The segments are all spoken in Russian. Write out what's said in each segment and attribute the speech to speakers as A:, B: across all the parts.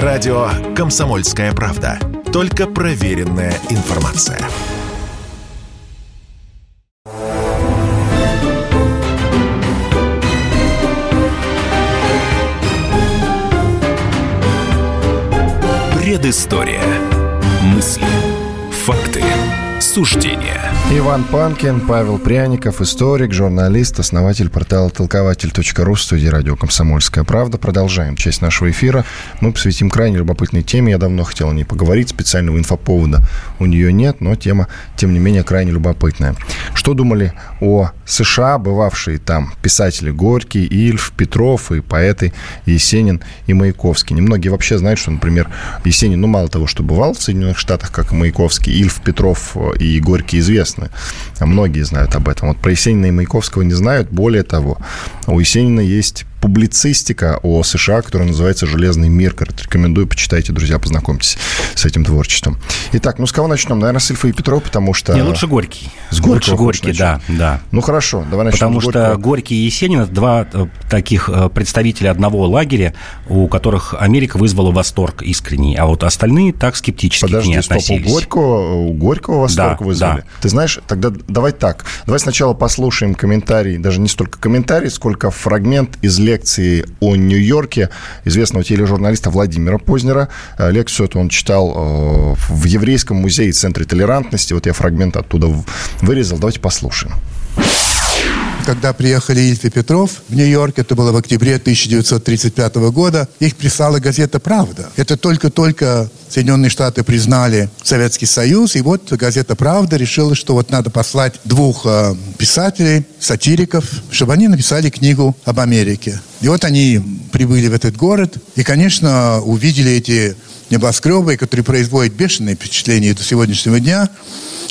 A: Радио «Комсомольская правда». Только проверенная информация. Предыстория. Мысли. Факты. Суждения.
B: Иван Панкин, Павел Пряников, историк, журналист, основатель портала толкователь.ру, студии радио «Комсомольская правда». Продолжаем часть нашего эфира. Мы посвятим крайне любопытной теме. Я давно хотел о ней поговорить. Специального инфоповода у нее нет, но тема, тем не менее, крайне любопытная. Что думали о США, бывавшие там писатели Горький, Ильф, Петров и поэты Есенин и Маяковский? Немногие вообще знают, что, например, Есенин, ну, мало того, что бывал в Соединенных Штатах, как и Маяковский, Ильф, Петров и Горький известны. Многие знают об этом. Вот про Есенина и Маяковского не знают. Более того, у Есенина есть публицистика о США, которая называется «Железный мир». Рекомендую, почитайте, друзья, познакомьтесь с этим творчеством. Итак, ну с кого начнем? Наверное, с Ильфа и Петрова, потому что...
C: Не, лучше Горький.
B: С Горького
C: Лучше Горький, да, да.
B: Ну хорошо, давай начнем
C: Потому что. Горький и Есенин – это два э, таких э, представителя одного лагеря, у которых Америка вызвала восторг искренний, а вот остальные так скептически к
B: Подожди,
C: ней
B: стоп, у
C: относились.
B: Горького, у Горького восторг
C: Да,
B: вызвали?
C: да.
B: Ты знаешь, тогда давай так. Давай сначала послушаем комментарий, даже не столько комментарий, сколько фрагмент из лекции о Нью-Йорке известного тележурналиста Владимира Познера. Э, Лекцию эту он читал э, в Еврейском музее Центре толерантности. Вот я фрагмент оттуда вырезал. Давайте послушаем.
D: Когда приехали Ильф и Петров в Нью-Йорк, это было в октябре 1935 года, их прислала газета «Правда». Это только-только Соединенные Штаты признали Советский Союз, и вот газета «Правда» решила, что вот надо послать двух э, писателей, сатириков, чтобы они написали книгу об Америке. И вот они прибыли в этот город, и, конечно, увидели эти небоскребы, которые производят бешеное впечатление до сегодняшнего дня,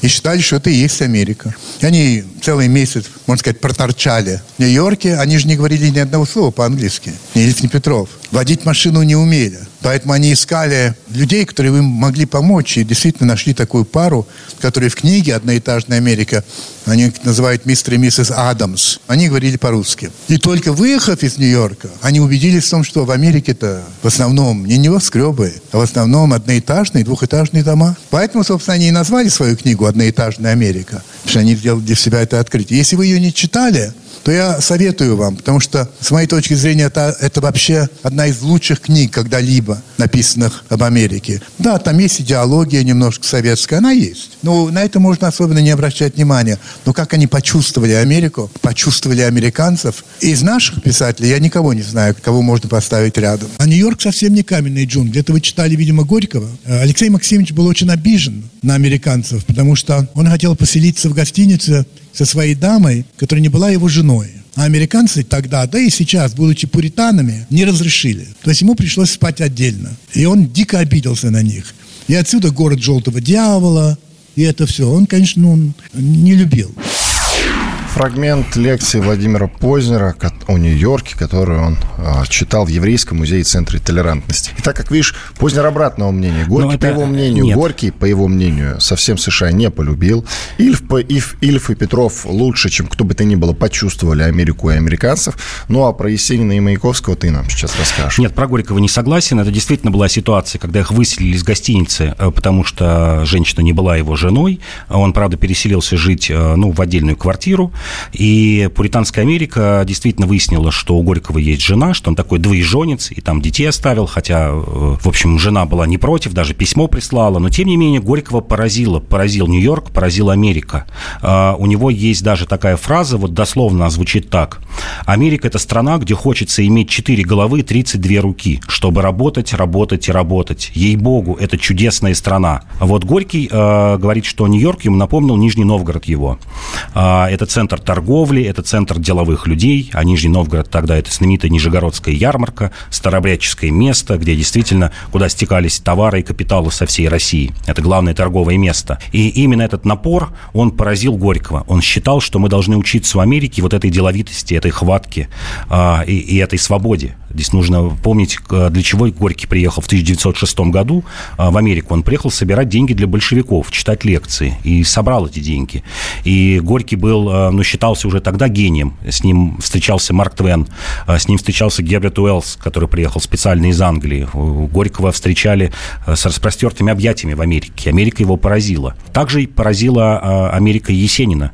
D: и считали, что это и есть Америка. И они целый месяц, можно сказать, проторчали в Нью-Йорке. Они же не говорили ни одного слова по-английски. Ни Ильф, ни Петров. Водить машину не умели. Поэтому они искали людей, которые им могли помочь. И действительно нашли такую пару, которые в книге «Одноэтажная Америка», они их называют мистер и миссис Адамс. Они говорили по-русски. И только выехав из Нью-Йорка, они убедились в том, что в Америке-то в основном не небоскребы, а в основном одноэтажные, двухэтажные дома. Поэтому, собственно, они и назвали свою книгу «Одноэтажная Америка». Потому что они сделали для себя это открытие. Если вы ее не читали, то я советую вам, потому что, с моей точки зрения, это, это вообще одна из лучших книг когда-либо написанных об Америке. Да, там есть идеология немножко советская, она есть. Но на это можно особенно не обращать внимания. Но как они почувствовали Америку, почувствовали американцев. Из наших писателей я никого не знаю, кого можно поставить рядом.
E: А Нью-Йорк совсем не каменный джунгли. Это вы читали, видимо, Горького. Э, Алексей Максимович был очень обижен на американцев, потому что он хотел поселиться в гостинице со своей дамой, которая не была его женой. А американцы тогда, да и сейчас, будучи пуританами, не разрешили. То есть ему пришлось спать отдельно. И он дико обиделся на них. И отсюда город желтого дьявола, и это все. Он, конечно, ну, не любил.
B: Фрагмент лекции Владимира Познера о Нью-Йорке, которую он а, читал в Еврейском музее Центре толерантности. И так как видишь, Познер обратного мнения. Горький,
C: Ну, это-
B: по его мнению,
C: нет.
B: Горький, по его мнению, совсем США не полюбил. Ильф, Ильф, Ильф и Петров лучше, чем кто бы то ни было, почувствовали Америку и американцев. Ну, а про Есенина и Маяковского ты нам сейчас расскажешь.
C: Нет, про Горького не согласен. Это действительно была ситуация, когда их выселили из гостиницы, э, потому что женщина не была его женой. Он, правда, переселился жить э, ну, в отдельную квартиру. И Пуританская Америка действительно выяснила, что у Горького есть жена, что он такой двоеженец, и там детей оставил, хотя, э, в общем, жена была не против, даже письмо прислала. Но, тем не менее, Горького поразило. Поразил Нью-Йорк, поразила Америка. А, У него есть даже такая фраза, вот дословно звучит так. Америка – это страна, где хочется иметь 4 головы и 32 руки, чтобы работать, работать и работать. Ей-богу, это чудесная страна. Вот Горький э, говорит, что Нью-Йорк ему напомнил Нижний Новгород его. А, это центр торговли, это центр деловых людей, а Нижний Новгород тогда это знаменитая Нижегородская ярмарка, старобрядческое место, где действительно, куда стекались товары и капиталы со всей России. Это главное торговое место. И именно этот напор, он поразил Горького. Он считал, что мы должны учиться у Америки вот этой деловитости, этой хватке а, и, и этой свободе. Здесь нужно помнить, для чего Горький приехал в 1906 году в Америку. Он приехал собирать деньги для большевиков, читать лекции, и собрал эти деньги. И Горький был, ну, считался уже тогда гением. С ним встречался Марк Твен, с ним встречался Герберт Уэллс, который приехал специально из Англии. Горького встречали с распростертыми объятиями в Америке. Америка его поразила. Также поразила Америка Есенина.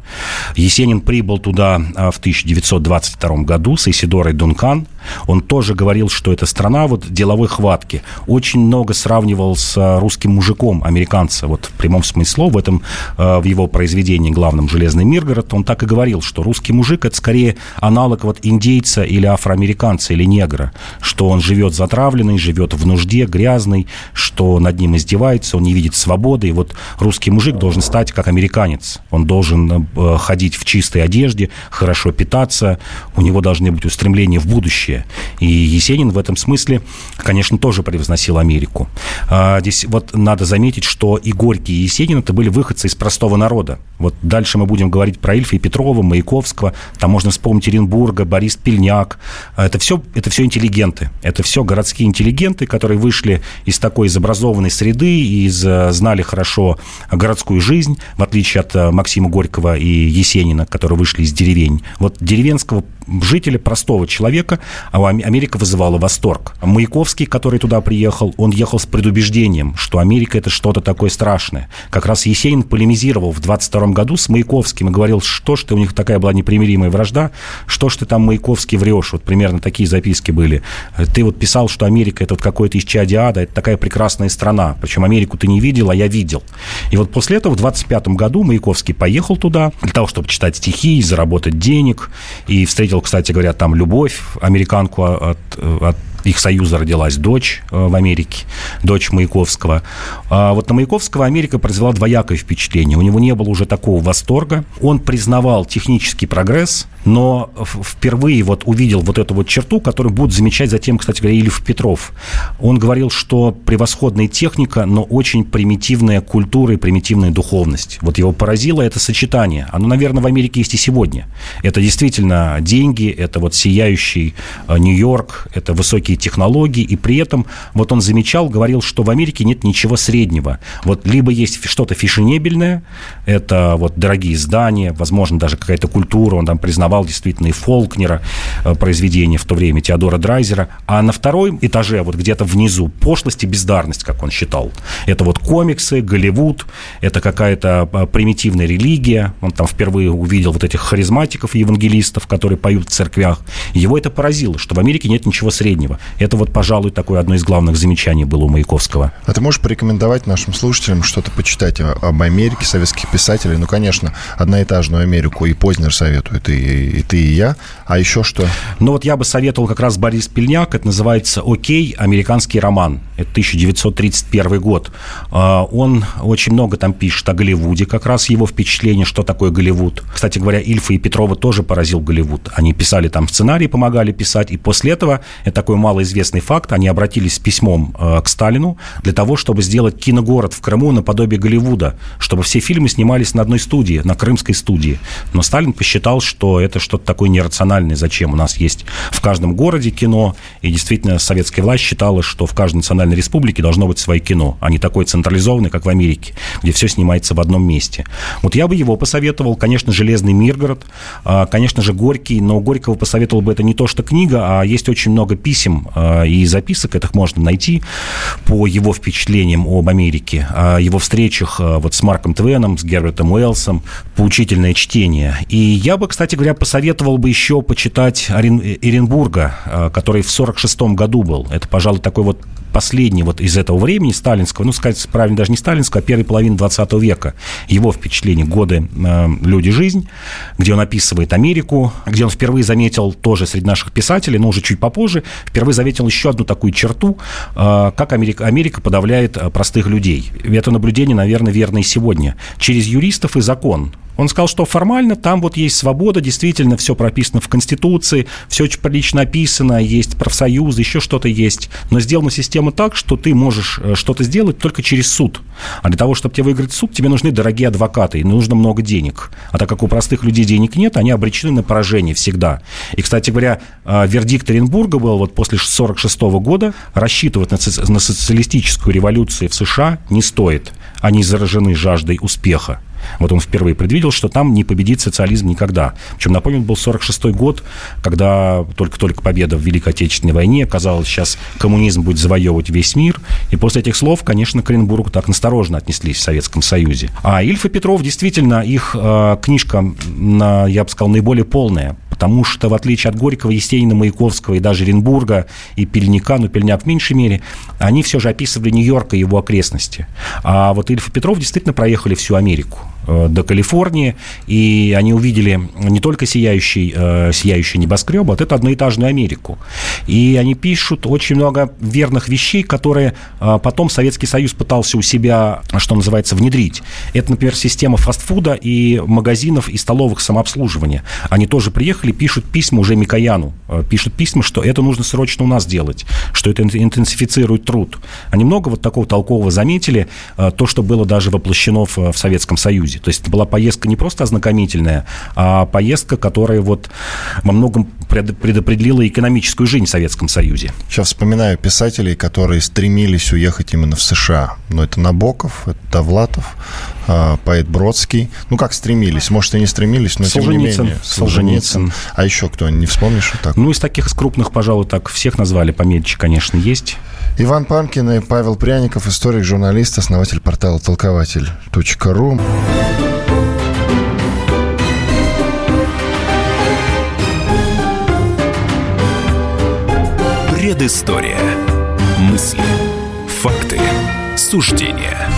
C: Есенин прибыл туда в 1922 году с Исидорой Дункан. Он тоже говорил, что эта страна вот деловой хватки. Очень много сравнивал с э, русским мужиком американца. Вот в прямом смысле в этом, э, в его произведении главном «Железный Миргород», он так и говорил, что русский мужик – это скорее аналог вот индейца или афроамериканца или негра, что он живет затравленный, живет в нужде, грязный, что над ним издевается, он не видит свободы. И вот русский мужик должен стать как американец. Он должен э, ходить в чистой одежде, хорошо питаться, у него должны быть устремления в будущее. И Есенин в этом смысле, конечно, тоже превозносил Америку. А, здесь вот надо заметить, что и Горький, и Есенин это были выходцы из простого народа. Вот дальше мы будем говорить про Ильфа и Петрова, Маяковского, там можно вспомнить Оренбурга, Борис Пельняк. А, это все, это все интеллигенты. Это все городские интеллигенты, которые вышли из такой из образованной среды, из, э, знали хорошо городскую жизнь, в отличие от э, Максима Горького и Есенина, которые вышли из деревень. Вот деревенского жителя, простого человека, Америка вызывала восторг. Маяковский, который туда приехал, он ехал с предубеждением, что Америка – это что-то такое страшное. Как раз Есенин полемизировал в 22 году с Маяковским и говорил, что ж ты, у них такая была непримиримая вражда, что ж ты там, Маяковский, врешь. Вот примерно такие записки были. Ты вот писал, что Америка – это вот какое-то исчадие ада, это такая прекрасная страна. Причем Америку ты не видел, а я видел. И вот после этого в 25 году Маяковский поехал туда для того, чтобы читать стихи, заработать денег, и встретил, кстати говоря, там любовь, американку от, от их союза родилась дочь э, в Америке, дочь Маяковского. А вот на Маяковского Америка произвела двоякое впечатление. У него не было уже такого восторга. Он признавал технический прогресс, но впервые вот увидел вот эту вот черту, которую будет замечать затем, кстати говоря, Ильф Петров. Он говорил, что превосходная техника, но очень примитивная культура и примитивная духовность. Вот его поразило это сочетание. Оно, наверное, в Америке есть и сегодня. Это действительно деньги, это вот сияющий э, Нью-Йорк, это высокие технологии, и при этом вот он замечал, говорил, что в Америке нет ничего среднего. Вот либо есть что-то фешенебельное, это вот дорогие здания, возможно, даже какая-то культура, он там признавал действительно и Фолкнера э, произведения в то время, Теодора Драйзера, а на втором этаже, вот где-то внизу, пошлость и бездарность, как он считал. Это вот комиксы, Голливуд, это какая-то э, примитивная религия, он там впервые увидел вот этих харизматиков, евангелистов, которые поют в церквях. Его это поразило, что в Америке нет ничего среднего. Это вот, пожалуй, такое одно из главных замечаний было у Маяковского.
B: А ты можешь порекомендовать нашим слушателям что-то почитать об Америке, советских писателей? Ну, конечно, одноэтажную Америку и Познер советует, и, и ты, и я. А еще что?
C: Ну, вот я бы советовал как раз Борис Пельняк. Это называется «Окей. Американский роман». Это 1931 год. А, он очень много там пишет о Голливуде, как раз его впечатление, что такое Голливуд. Кстати говоря, Ильфа и Петрова тоже поразил Голливуд. Они писали там сценарий, помогали писать, и после этого, это такой малоизвестный факт, они обратились с письмом э, к Сталину для того, чтобы сделать киногород в Крыму наподобие Голливуда, чтобы все фильмы снимались на одной студии, на крымской студии. Но Сталин посчитал, что это что-то такое нерациональное, зачем у нас есть в каждом городе кино, и действительно советская власть считала, что в каждой национальной республике должно быть свое кино, а не такое централизованное, как в Америке, где все снимается в одном месте. Вот я бы его посоветовал, конечно, «Железный Миргород», а, конечно же, «Горький», но Горького посоветовал бы это не то, что книга, а есть очень много писем э, и записок, этих можно найти по его впечатлениям об Америке, о его встречах вот с Марком Твеном, с Гербертом Уэллсом, поучительное чтение. И я бы, кстати говоря, посоветовал бы еще почитать Оренбурга, который в 46 году был. Это, пожалуй, такой вот последний вот из этого времени, сталинского, ну, сказать правильно, даже не сталинского, а первой половины 20 века, его впечатление «Годы, э, люди, жизнь», где он описывает Америку, где он впервые заметил тоже среди наших писателей, но уже чуть попозже, впервые заметил еще одну такую черту, э, как Америка, Америка подавляет э, простых людей. И это наблюдение, наверное, верно и сегодня. Через юристов и закон Он сказал, что формально там вот есть свобода, действительно все прописано в Конституции, все очень прилично описано, есть профсоюзы, еще что-то есть. Но сделана система так, что ты можешь э, что-то сделать только через суд. А для того, чтобы тебе выиграть суд, тебе нужны дорогие адвокаты, и нужно много денег. А так как у простых людей денег нет, они обречены на поражение всегда. И, кстати говоря, э, вердикт Оренбурга был вот после 1946 года, рассчитывать на, на социалистическую революцию в США не стоит. Они заражены жаждой успеха. Вот он впервые предвидел, что там не победит социализм никогда. Причем, напомню, был 46 год, когда только-только победа в Великой Отечественной войне. Казалось, сейчас коммунизм будет завоевывать весь мир. И после этих слов, конечно, к Оренбургу так насторожно отнеслись в Советском Союзе. А Ильф и Петров, действительно, их э, книжка, на, я бы сказал, наиболее полная потому что, в отличие от Горького, Есенина, Маяковского и даже Оренбурга и Пельника, ну, Пельняк в меньшей мере, они все же описывали Нью-Йорк и его окрестности. А вот Ильф и Петров действительно проехали всю Америку. Э, до Калифорнии, и они увидели не только сияющий, э, сияющий небоскреб, а вот эту одноэтажную Америку. И они пишут очень много верных вещей, которые э, потом Советский Союз пытался у себя, что называется, внедрить. Это, например, система фастфуда и магазинов и столовых самообслуживания. Они тоже приехали, пишут письма уже Микояну, пишут письма, что это нужно срочно у нас делать, что это интенсифицирует труд. Они много вот такого толкового заметили, то, что было даже воплощено в Советском Союзе. Союзе. То есть это была поездка не просто ознакомительная, а поездка, которая вот во многом предопределила экономическую жизнь в Советском Союзе.
B: Сейчас вспоминаю писателей, которые стремились уехать именно в США. Но это Набоков, это Довлатов, а, поэт Бродский. Ну, как стремились? Может, и не стремились, но
C: Солженицын.
B: тем не менее.
C: Солженицын. Солженицын.
B: А еще кто? Не вспомнишь? Вот так?
C: Ну, из таких из крупных, пожалуй, так всех назвали. Помельче, конечно, есть.
B: Иван Панкин и Павел Пряников, историк, журналист, основатель портала толкователь.ру.
A: Предыстория. Мысли. Факты. Суждения.